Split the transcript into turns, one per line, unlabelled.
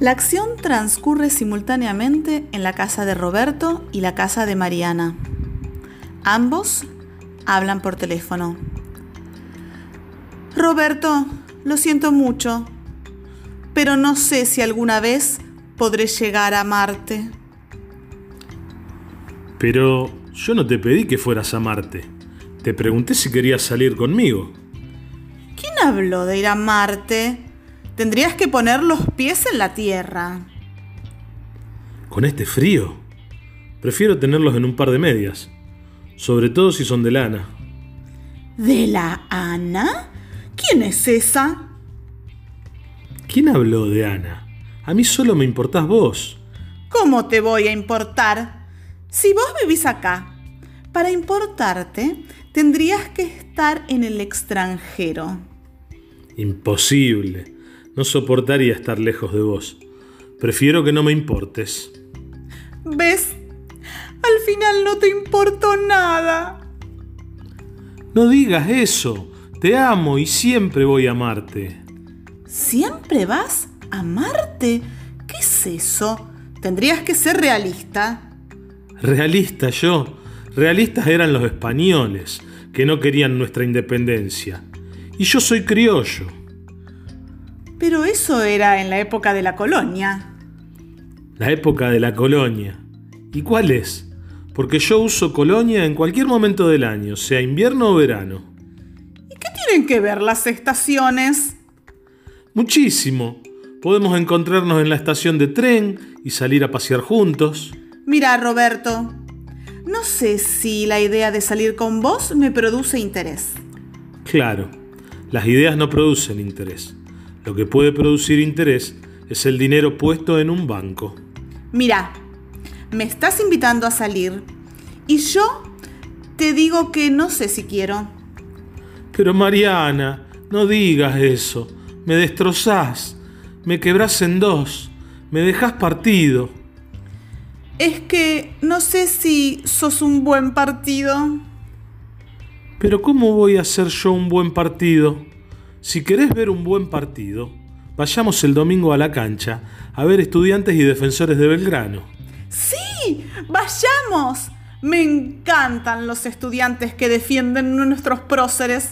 La acción transcurre simultáneamente en la casa de Roberto y la casa de Mariana. Ambos hablan por teléfono. Roberto, lo siento mucho, pero no sé si alguna vez podré llegar a amarte.
Pero yo no te pedí que fueras a Marte. Te pregunté si querías salir conmigo.
¿Quién habló de ir a Marte? Tendrías que poner los pies en la tierra.
¿Con este frío? Prefiero tenerlos en un par de medias. Sobre todo si son de lana.
¿De la Ana? ¿Quién es esa?
¿Quién habló de Ana? A mí solo me importás vos.
¿Cómo te voy a importar? Si vos vivís acá, para importarte, tendrías que estar en el extranjero.
Imposible. No soportaría estar lejos de vos. Prefiero que no me importes.
¿Ves? Al final no te importó nada.
No digas eso. Te amo y siempre voy a amarte.
¿Siempre vas a amarte? ¿Qué es eso? Tendrías que ser realista.
Realista yo. Realistas eran los españoles, que no querían nuestra independencia. Y yo soy criollo.
Pero eso era en la época de la colonia.
La época de la colonia. ¿Y cuál es? Porque yo uso colonia en cualquier momento del año, sea invierno o verano.
¿Y qué tienen que ver las estaciones?
Muchísimo. Podemos encontrarnos en la estación de tren y salir a pasear juntos.
Mira, Roberto, no sé si la idea de salir con vos me produce interés.
Claro, las ideas no producen interés. Lo que puede producir interés es el dinero puesto en un banco.
Mira, me estás invitando a salir y yo te digo que no sé si quiero.
Pero Mariana, no digas eso. Me destrozás, me quebrás en dos, me dejás partido.
Es que no sé si sos un buen partido.
Pero ¿cómo voy a ser yo un buen partido? Si querés ver un buen partido, vayamos el domingo a la cancha a ver estudiantes y defensores de Belgrano.
Sí, vayamos. Me encantan los estudiantes que defienden nuestros próceres.